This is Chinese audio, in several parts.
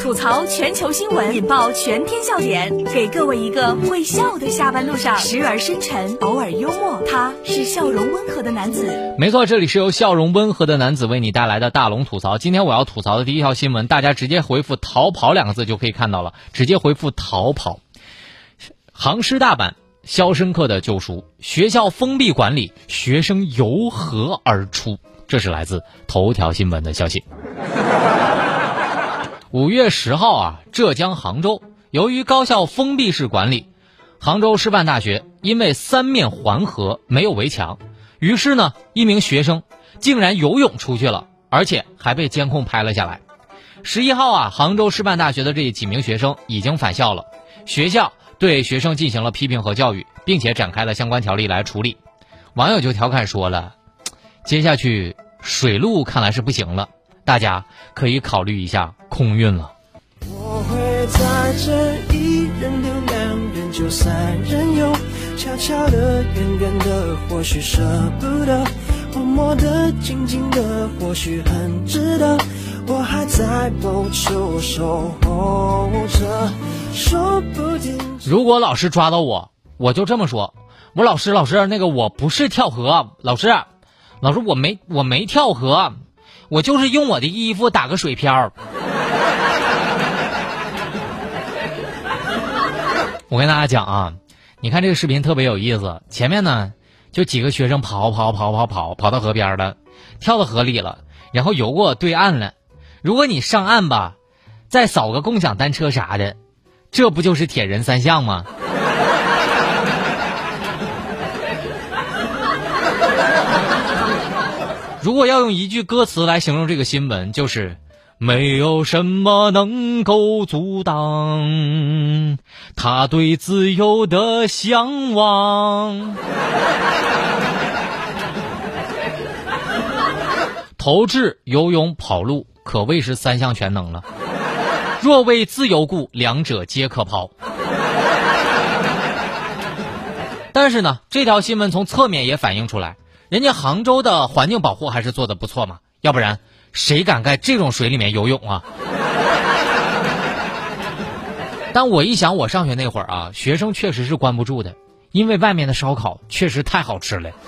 吐槽全球新闻，引爆全天笑点，给各位一个会笑的下班路上，时而深沉，偶尔幽默。他是笑容温和的男子。没错，这里是由笑容温和的男子为你带来的大龙吐槽。今天我要吐槽的第一条新闻，大家直接回复“逃跑”两个字就可以看到了，直接回复“逃跑”。杭师大版《肖申克的救赎》，学校封闭管理，学生由何而出？这是来自头条新闻的消息。五月十号啊，浙江杭州由于高校封闭式管理，杭州师范大学因为三面环河没有围墙，于是呢，一名学生竟然游泳出去了，而且还被监控拍了下来。十一号啊，杭州师范大学的这几名学生已经返校了，学校对学生进行了批评和教育，并且展开了相关条例来处理。网友就调侃说了：“接下去水路看来是不行了。”大家可以考虑一下空运了。我会在这一人留两人就三人游，悄悄的、远远的，或许舍不得；默默的、静静的，或许很值得。我还在某处守候着，说不定。如果老师抓到我，我就这么说：我老师，老师，那个我不是跳河，老师，老师我没我没跳河。我就是用我的衣服打个水漂。我跟大家讲啊，你看这个视频特别有意思。前面呢，就几个学生跑跑跑跑跑跑到河边了，跳到河里了，然后游过对岸了。如果你上岸吧，再扫个共享单车啥的，这不就是铁人三项吗？如果要用一句歌词来形容这个新闻，就是没有什么能够阻挡他对自由的向往。投掷、游泳、跑路，可谓是三项全能了。若为自由故，两者皆可抛。但是呢，这条新闻从侧面也反映出来。人家杭州的环境保护还是做的不错嘛，要不然谁敢在这种水里面游泳啊？但我一想，我上学那会儿啊，学生确实是关不住的，因为外面的烧烤确实太好吃了。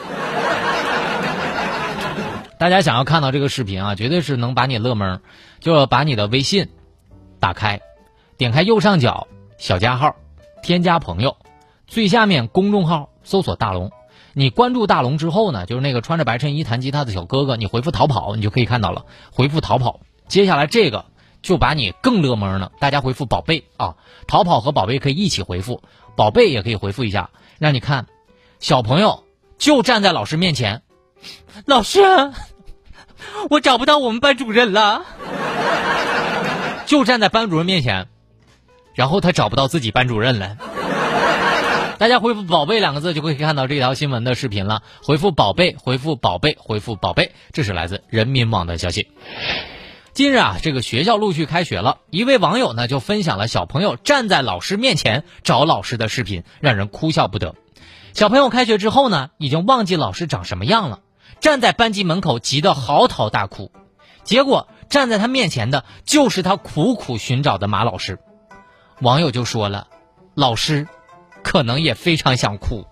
大家想要看到这个视频啊，绝对是能把你乐懵，就把你的微信打开，点开右上角小加号，添加朋友，最下面公众号搜索大龙。你关注大龙之后呢，就是那个穿着白衬衣弹吉他的小哥哥，你回复逃跑，你就可以看到了。回复逃跑，接下来这个就把你更乐懵了。大家回复宝贝啊，逃跑和宝贝可以一起回复，宝贝也可以回复一下，让你看，小朋友就站在老师面前，老师，我找不到我们班主任了，就站在班主任面前，然后他找不到自己班主任了。大家回复“宝贝”两个字就可以看到这条新闻的视频了。回复“宝贝”，回复“宝贝”，回复“宝贝”，这是来自人民网的消息。近日啊，这个学校陆续开学了，一位网友呢就分享了小朋友站在老师面前找老师的视频，让人哭笑不得。小朋友开学之后呢，已经忘记老师长什么样了，站在班级门口急得嚎啕大哭，结果站在他面前的就是他苦苦寻找的马老师。网友就说了：“老师。”可能也非常想哭。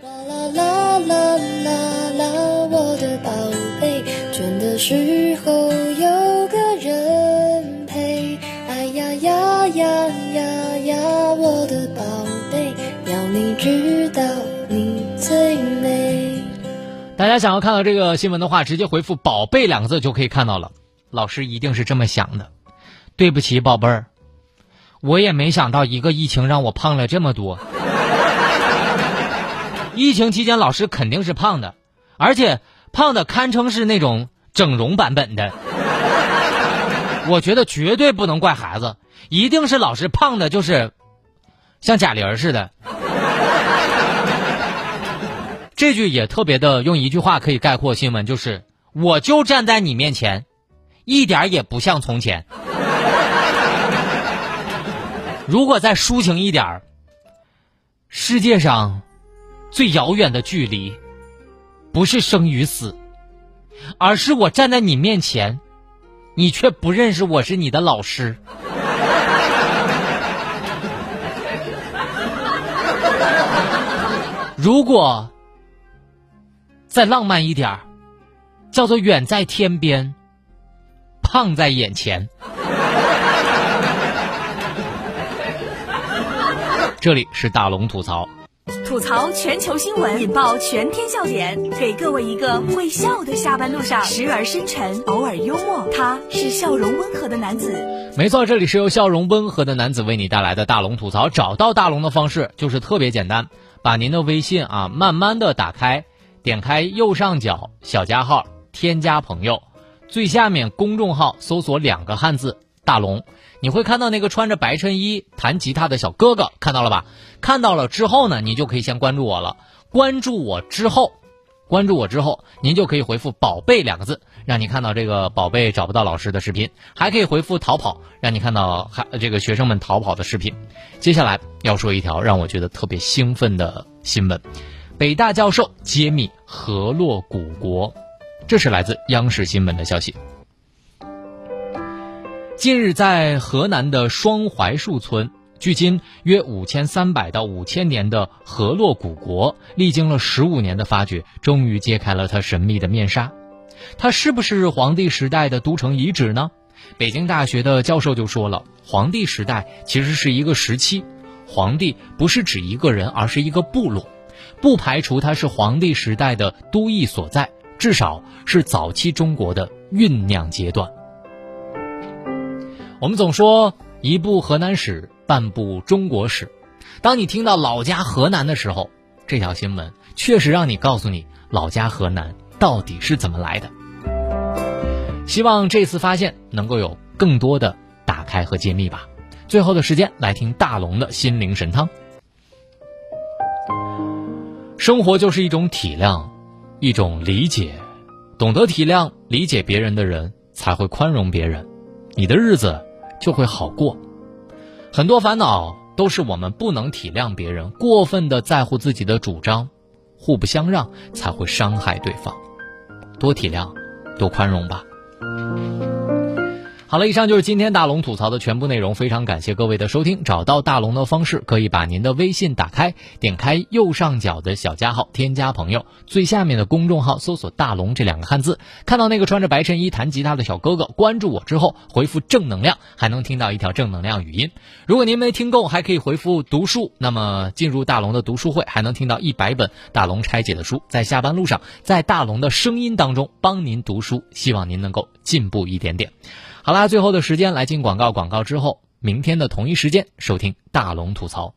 啦啦啦啦啦啦，我的宝贝，倦的时候有个人陪。哎呀呀呀呀呀，我的宝贝，要你知道你最美。大家想要看到这个新闻的话，直接回复“宝贝”两个字就可以看到了。老师一定是这么想的。对不起，宝贝儿，我也没想到一个疫情让我胖了这么多。疫情期间，老师肯定是胖的，而且胖的堪称是那种整容版本的。我觉得绝对不能怪孩子，一定是老师胖的，就是像贾玲似的。这句也特别的，用一句话可以概括新闻，就是我就站在你面前，一点也不像从前。如果再抒情一点世界上。最遥远的距离不是生与死而是我站在你面前你却不认识我是你的老师。如果再浪漫一点儿叫做远在天边胖在眼前。这里是大龙吐槽。吐槽全球新闻，引爆全天笑点，给各位一个会笑的下班路上，时而深沉，偶尔幽默。他是笑容温和的男子。没错，这里是由笑容温和的男子为你带来的大龙吐槽。找到大龙的方式就是特别简单，把您的微信啊慢慢的打开，点开右上角小加号，添加朋友，最下面公众号搜索两个汉字“大龙”。你会看到那个穿着白衬衣弹吉他的小哥哥，看到了吧？看到了之后呢，你就可以先关注我了。关注我之后，关注我之后，您就可以回复“宝贝”两个字，让你看到这个宝贝找不到老师的视频，还可以回复“逃跑”，让你看到还这个学生们逃跑的视频。接下来要说一条让我觉得特别兴奋的新闻：北大教授揭秘河洛古国，这是来自央视新闻的消息。近日，在河南的双槐树村，距今约五千三百到五千年的河洛古国，历经了十五年的发掘，终于揭开了它神秘的面纱。它是不是黄帝时代的都城遗址呢？北京大学的教授就说了，黄帝时代其实是一个时期，黄帝不是指一个人，而是一个部落，不排除它是黄帝时代的都邑所在，至少是早期中国的酝酿阶段。我们总说一部河南史，半部中国史。当你听到老家河南的时候，这条新闻确实让你告诉你老家河南到底是怎么来的。希望这次发现能够有更多的打开和揭秘吧。最后的时间来听大龙的心灵神汤。生活就是一种体谅，一种理解。懂得体谅、理解别人的人，才会宽容别人。你的日子。就会好过，很多烦恼都是我们不能体谅别人，过分的在乎自己的主张，互不相让才会伤害对方，多体谅，多宽容吧。好了，以上就是今天大龙吐槽的全部内容。非常感谢各位的收听。找到大龙的方式，可以把您的微信打开，点开右上角的小加号，添加朋友，最下面的公众号搜索“大龙”这两个汉字，看到那个穿着白衬衣弹吉他的小哥哥，关注我之后回复“正能量”，还能听到一条正能量语音。如果您没听够，还可以回复“读书”，那么进入大龙的读书会，还能听到一百本大龙拆解的书，在下班路上，在大龙的声音当中帮您读书，希望您能够进步一点点。好啦，最后的时间来进广告，广告之后，明天的同一时间收听大龙吐槽。